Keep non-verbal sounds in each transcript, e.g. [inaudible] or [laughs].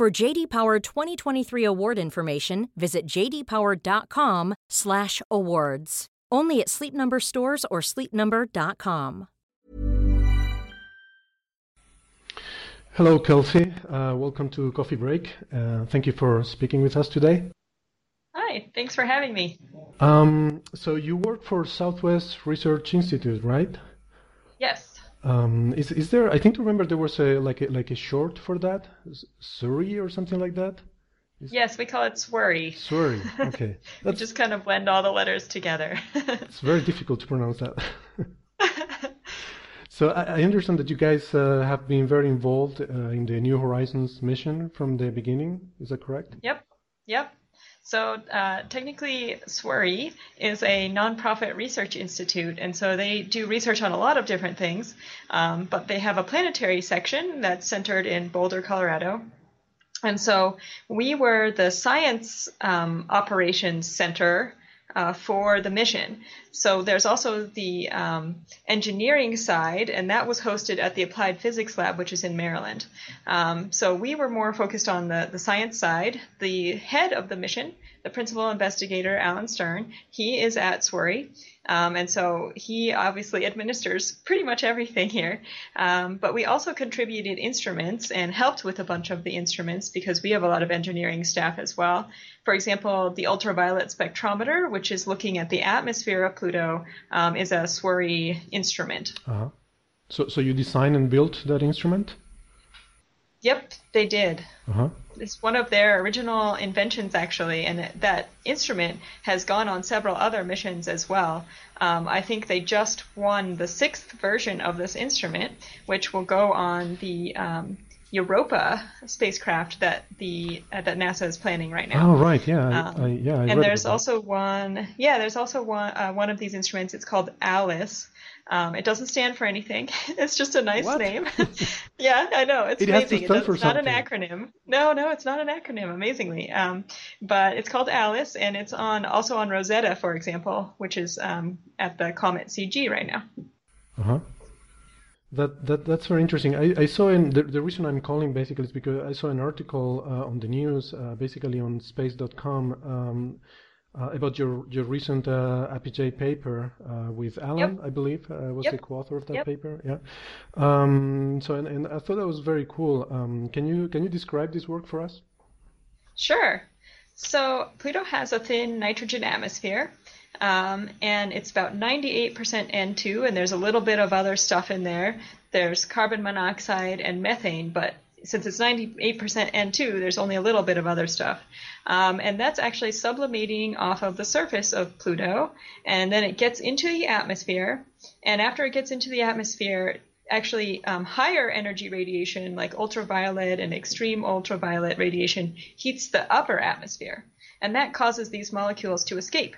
For JD Power 2023 award information, visit jdpower.com/awards. Only at Sleep Number stores or sleepnumber.com. Hello, Kelsey. Uh, welcome to Coffee Break. Uh, thank you for speaking with us today. Hi, thanks for having me. Um, so you work for Southwest Research Institute, right? Yes. Um, is is there? I think to remember there was a like a like a short for that, Surrey or something like that. Is yes, we call it SWURI. SWURI. Okay. [laughs] That's, just kind of blend all the letters together. [laughs] it's very difficult to pronounce that. [laughs] so I, I, understand that you guys uh, have been very involved uh, in the New Horizons mission from the beginning. Is that correct? Yep. Yep. So uh, technically, SWURI is a nonprofit research institute, and so they do research on a lot of different things. Um, but they have a planetary section that's centered in Boulder, Colorado. And so we were the science um, operations center uh, for the mission. So there's also the um, engineering side, and that was hosted at the Applied Physics Lab, which is in Maryland. Um, so we were more focused on the, the science side. The head of the mission, the principal investigator, Alan Stern, he is at SWURI. Um, and so he obviously administers pretty much everything here. Um, but we also contributed instruments and helped with a bunch of the instruments because we have a lot of engineering staff as well. For example, the ultraviolet spectrometer, which is looking at the atmosphere of Pluto, um, is a SWURI instrument. Uh-huh. So, so you designed and built that instrument? Yep, they did. Uh-huh. It's one of their original inventions, actually, and that instrument has gone on several other missions as well. Um, I think they just won the sixth version of this instrument, which will go on the um, Europa spacecraft that the uh, that NASA is planning right now. Oh, right, yeah, um, I, yeah. I and there's also one, yeah, there's also one uh, one of these instruments. It's called Alice, um, it doesn't stand for anything. [laughs] It's just a nice what? name. [laughs] [laughs] yeah, I know. It's it amazing. For it's not something. an acronym. No, no, it's not an acronym. Amazingly, um, but it's called Alice, and it's on also on Rosetta, for example, which is um, at the Comet CG right now. Uh huh. That, that that's very interesting. I, I saw in the, the reason I'm calling basically is because I saw an article uh, on the news, uh, basically on space.com, um, uh, about your your recent uh, APJ paper uh, with Alan, yep. I believe, uh, was yep. the co-author of that yep. paper. Yeah. Um, so and, and I thought that was very cool. Um, can you can you describe this work for us? Sure. So Pluto has a thin nitrogen atmosphere. Um, and it's about 98% N2, and there's a little bit of other stuff in there. There's carbon monoxide and methane, but since it's 98% N2, there's only a little bit of other stuff. Um, and that's actually sublimating off of the surface of Pluto, and then it gets into the atmosphere. And after it gets into the atmosphere, actually um, higher energy radiation, like ultraviolet and extreme ultraviolet radiation, heats the upper atmosphere. And that causes these molecules to escape.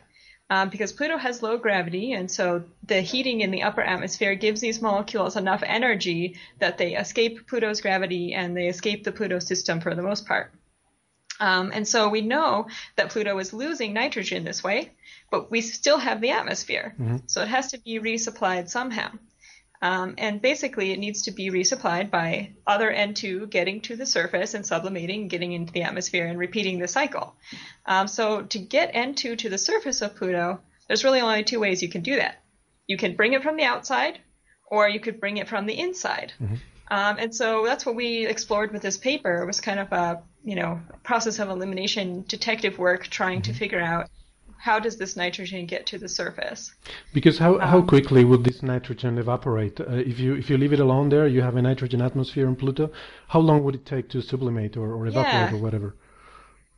Um, because Pluto has low gravity, and so the heating in the upper atmosphere gives these molecules enough energy that they escape Pluto's gravity and they escape the Pluto system for the most part. Um, and so we know that Pluto is losing nitrogen this way, but we still have the atmosphere. Mm-hmm. So it has to be resupplied somehow. Um, and basically, it needs to be resupplied by other N2 getting to the surface and sublimating, getting into the atmosphere, and repeating the cycle. Um, so, to get N2 to the surface of Pluto, there's really only two ways you can do that. You can bring it from the outside, or you could bring it from the inside. Mm-hmm. Um, and so that's what we explored with this paper. It was kind of a you know process of elimination detective work, trying mm-hmm. to figure out how does this nitrogen get to the surface? Because how, Um, how quickly would this nitrogen evaporate? Uh, if you if you leave it alone there, you have a nitrogen atmosphere on Pluto. How long would it take to sublimate or, or evaporate Yeah. or whatever?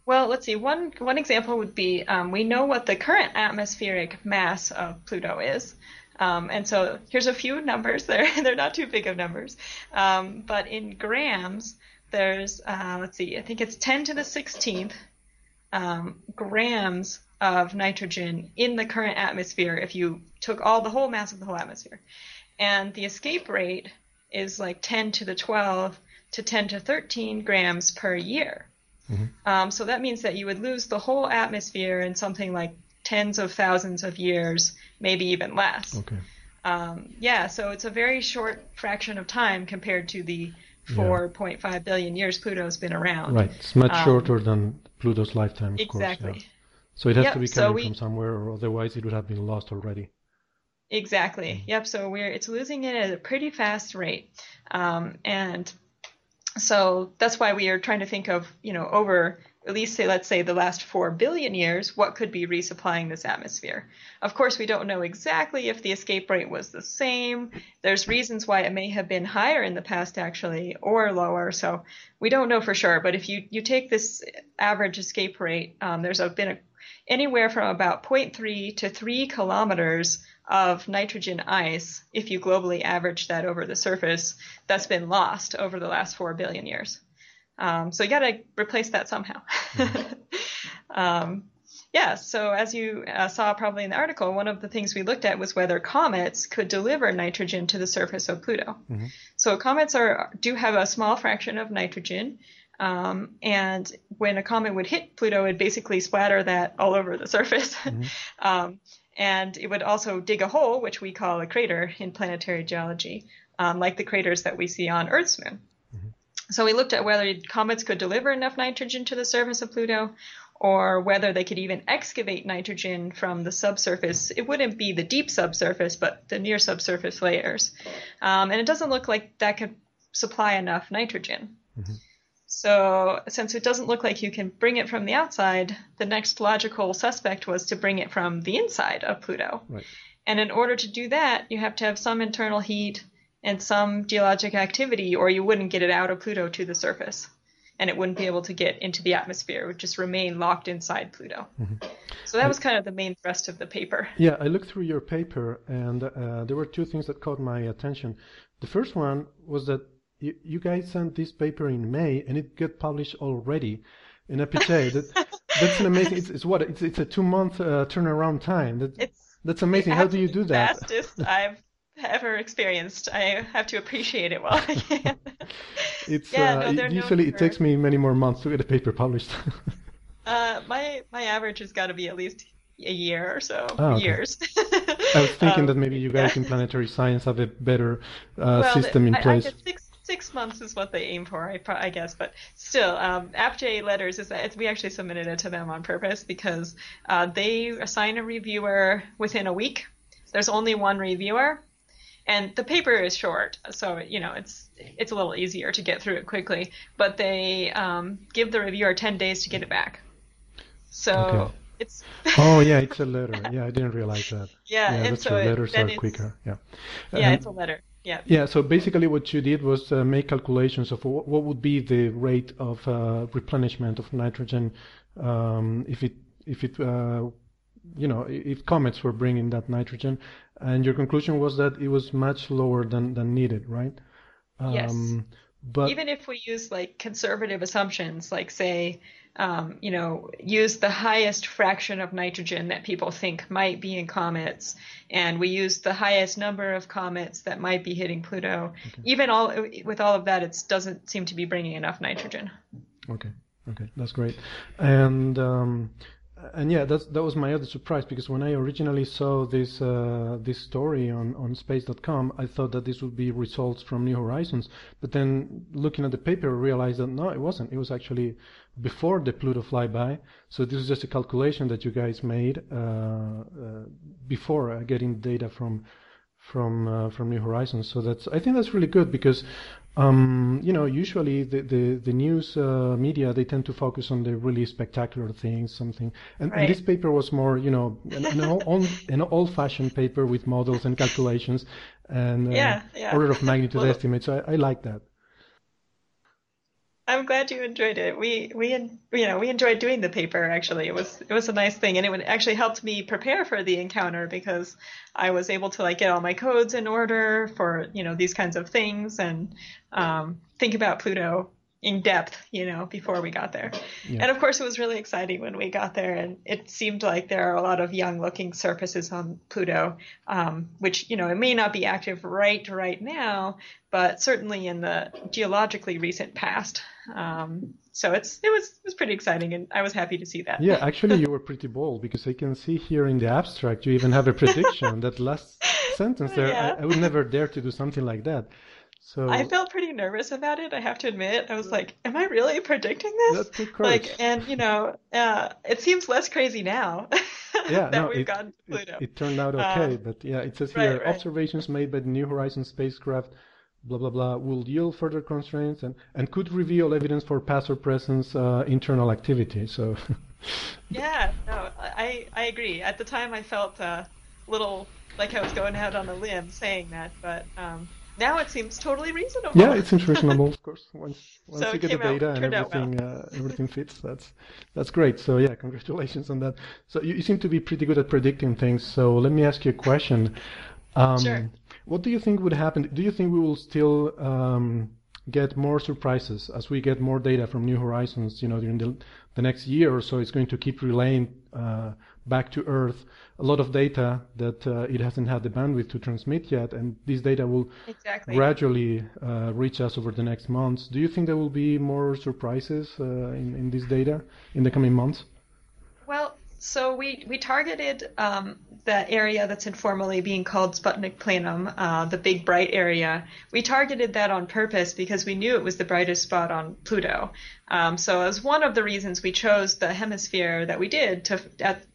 Well, let's see. One one example would be um, we know what the current atmospheric mass of Pluto is. Um, and so here's a few numbers. [laughs] They're they're not too big of numbers, um, but in grams, there's uh, let's see, I think it's 10 to the 16th um, grams of nitrogen in the current atmosphere if you took all the whole mass of the whole atmosphere, and the escape rate is like 10 to the 12 to 10 to 13 grams per year. Mm-hmm. Um, so that means that you would lose the whole atmosphere in something like tens of thousands of years, maybe even less. Okay. Um, yeah, so it's a very short fraction of time compared to the 4.5 yeah. billion years Pluto's been around. Right, it's much um, shorter than Pluto's lifetime. exactly. Course. So it has yep, to be coming so we, from somewhere, or otherwise it would have been lost already. Exactly. Mm-hmm. Yep. So we're it's losing it at a pretty fast rate, um, and so that's why we are trying to think of you know over at least say let's say the last 4 billion years what could be resupplying this atmosphere? Of course we don't know exactly if the escape rate was the same. There's reasons why it may have been higher in the past actually or lower. So we don't know for sure. But if you you take this average escape rate um, there's a, been a, anywhere from about 0.3 to 3 kilometers of nitrogen ice if you globally average that over the surface that's been lost over the last 4 billion years um, so you got to replace that somehow. [laughs] um, yeah, so as you uh, saw probably in the article, one of the things we looked at was whether comets could deliver nitrogen to the surface of Pluto. Mm-hmm. So comets are do have a small fraction of nitrogen, um, and when a comet would hit Pluto, it basically splatter that all over the surface. [laughs] Mm-hmm. um, and it would also dig a hole, which we call a crater in planetary geology, um, like the craters that we see on Earth's moon. So we looked at whether comets could deliver enough nitrogen to the surface of Pluto or whether they could even excavate nitrogen from the subsurface. It wouldn't be the deep subsurface, but the near subsurface layers. Um, and it doesn't look like that could supply enough nitrogen. Mm-hmm. So, since it doesn't look like you can bring it from the outside, the next logical suspect was to bring it from the inside of Pluto. Right. And in order to do that, you have to have some internal heat and some geologic activity, or you wouldn't get it out of Pluto to the surface. And it wouldn't be able to get into the atmosphere. It would just remain locked inside Pluto. Mm-hmm. So that was kind of the main thrust of the paper. Yeah, I looked through your paper, and uh, there were two things that caught my attention. The first one was that you, you guys sent this paper in May, and it got published already in APJ. [laughs] that, that's an amazing. It's, it's, what? It's, it's a two month uh, turnaround time. That, it's, that's amazing. How do you do that? Fastest I've ever experienced. I have to appreciate it while I can. [laughs] it's yeah, uh, no, usually it takes me many more months to get a paper published. [laughs] uh, my my average has got to be at least a year or so. Oh, okay. Years. I was thinking [laughs] um, that maybe you guys yeah. in planetary science have a better uh, well, system in I, place. I six six months is what they aim for, I, I guess. But still, um, APJ letters is that we actually submitted it to them on purpose because uh, they assign a reviewer within a week. There's only one reviewer, and the paper is short, so you know it's it's a little easier to get through it quickly. But they um, give the reviewer ten days to get it back. So okay. it's. oh yeah, [laughs] it's a letter. Yeah, I didn't realize that. Yeah, yeah that's so. Letters are quicker. Yeah. Yeah, um, it's a letter. Yeah. Yeah. So basically, what you did was uh, make calculations of what, what, would be the rate of uh, replenishment of nitrogen um, if it if it uh, you know if comets were bringing that nitrogen and your conclusion was that it was much lower than, than needed, right? Yes. Um, but even if we use like conservative assumptions, like say, um, you know, use the highest fraction of nitrogen that people think might be in comets, and we use the highest number of comets that might be hitting Pluto. Okay. Even all with all of that, it doesn't seem to be bringing enough nitrogen. Okay. Okay, that's great. And um, and yeah, that's that was my other surprise because when I originally saw this uh, this story on on space.com, I thought that this would be results from New Horizons. But then looking at the paper, I realized that no, it wasn't. It was actually before the Pluto flyby. So this is just a calculation that you guys made uh, uh, before uh, getting data from from uh, from New Horizons. So that's I think that's really good because um, you know usually the the, the news uh, media they tend to focus on the really spectacular things, something. And, right. and this paper was more you know an, an, old, [laughs] an old-fashioned paper with models and calculations and uh, yeah, yeah. order of magnitude well, estimates. So I, I like that. I'm glad you enjoyed it. We we you know we enjoyed doing the paper. Actually, it was it was a nice thing, and it actually helped me prepare for the encounter because I was able to like get all my codes in order for you know these kinds of things and um, think about Pluto in depth, you know, before we got there. Yeah. And of course, it was really exciting when we got there, and it seemed like there are a lot of young-looking surfaces on Pluto, um, which you know it may not be active right right now, but certainly in the geologically recent past. Um, so it's it was it was pretty exciting, and I was happy to see that. Yeah, actually, you were pretty bold because I can see here in the abstract you even have a prediction. that last [laughs] sentence there, yeah. I, I would never dare to do something like that. So I felt pretty nervous about it. I have to admit, I was like, "Am I really predicting this?" Like, and you know, uh, it seems less crazy now. [laughs] yeah, that no, we've it, gotten Pluto. It, it, turned out okay, um, but yeah, it says here right. observations made by the New Horizons spacecraft, blah blah blah, will yield further constraints and and could reveal evidence for past or present uh, internal activity. So. [laughs] yeah, no, I I agree. At the time, I felt a uh, little like I was going out on a limb saying that, but. Um, now it seems totally reasonable. Yeah, it seems reasonable, of course. Once [laughs] once so you get the data out, and everything well. uh, everything fits, that's that's great. So yeah, congratulations on that. So you, you, seem to be pretty good at predicting things. So let me ask you a question. Um, sure. What do you think would happen? Do you think we will still um, get more surprises as we get more data from New Horizons? You know, during the, the next year or so, it's going to keep relaying uh, back to Earth a lot of data that uh, it hasn't had the bandwidth to transmit yet, and this data will exactly. gradually uh, reach us over the next months. Do you think there will be more surprises uh, in, in this data in the coming months? Well, so we, we targeted um, the area that's informally being called Sputnik Planum, uh, the big bright area. We targeted that on purpose because we knew it was the brightest spot on Pluto. Um, so as one of the reasons we chose the hemisphere that we did to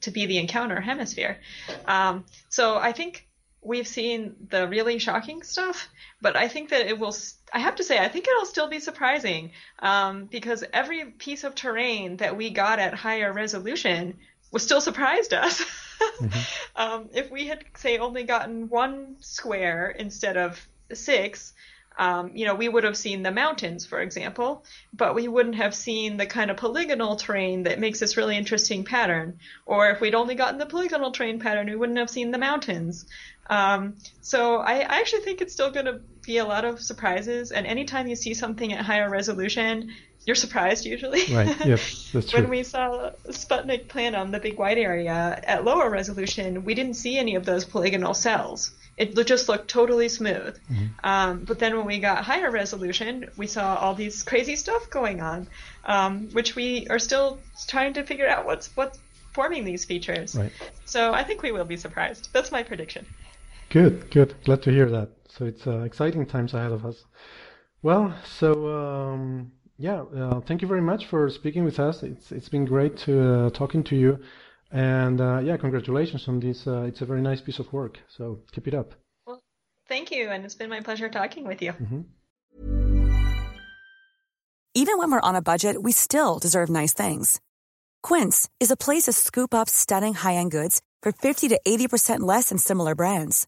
to be the encounter hemisphere. Um, so I think we've seen the really shocking stuff, but I think that it will. I have to say, I think it'll still be surprising um, because every piece of terrain that we got at higher resolution was still surprised us. [laughs] mm-hmm. um, if we had, say, only gotten one square instead of six, um, you know, we would have seen the mountains, for example, but we wouldn't have seen the kind of polygonal terrain that makes this really interesting pattern. Or if we'd only gotten the polygonal terrain pattern, we wouldn't have seen the mountains. Um, so I, I actually think it's still going to be a lot of surprises. And anytime you see something at higher resolution, you're surprised usually. Right. Yes, [laughs] that's true. when we saw Sputnik Planum, the big white area, at lower resolution, we didn't see any of those polygonal cells. It just looked totally smooth. Mm-hmm. Um, but then when we got higher resolution, we saw all these crazy stuff going on, um, which we are still trying to figure out what's what's forming these features. Right. So I think we will be surprised. That's my prediction. Good, good. Glad to hear that. So it's uh, exciting times ahead of us. Well, so um, yeah, uh, thank you very much for speaking with us. It's it's been great to uh, talking to you, and uh, yeah, congratulations on this. Uh, it's a very nice piece of work. So keep it up. Well, thank you, and it's been my pleasure talking with you. Mm-hmm. Even when we're on a budget, we still deserve nice things. Quince is a place to scoop up stunning high-end goods for fifty to eighty percent less than similar brands.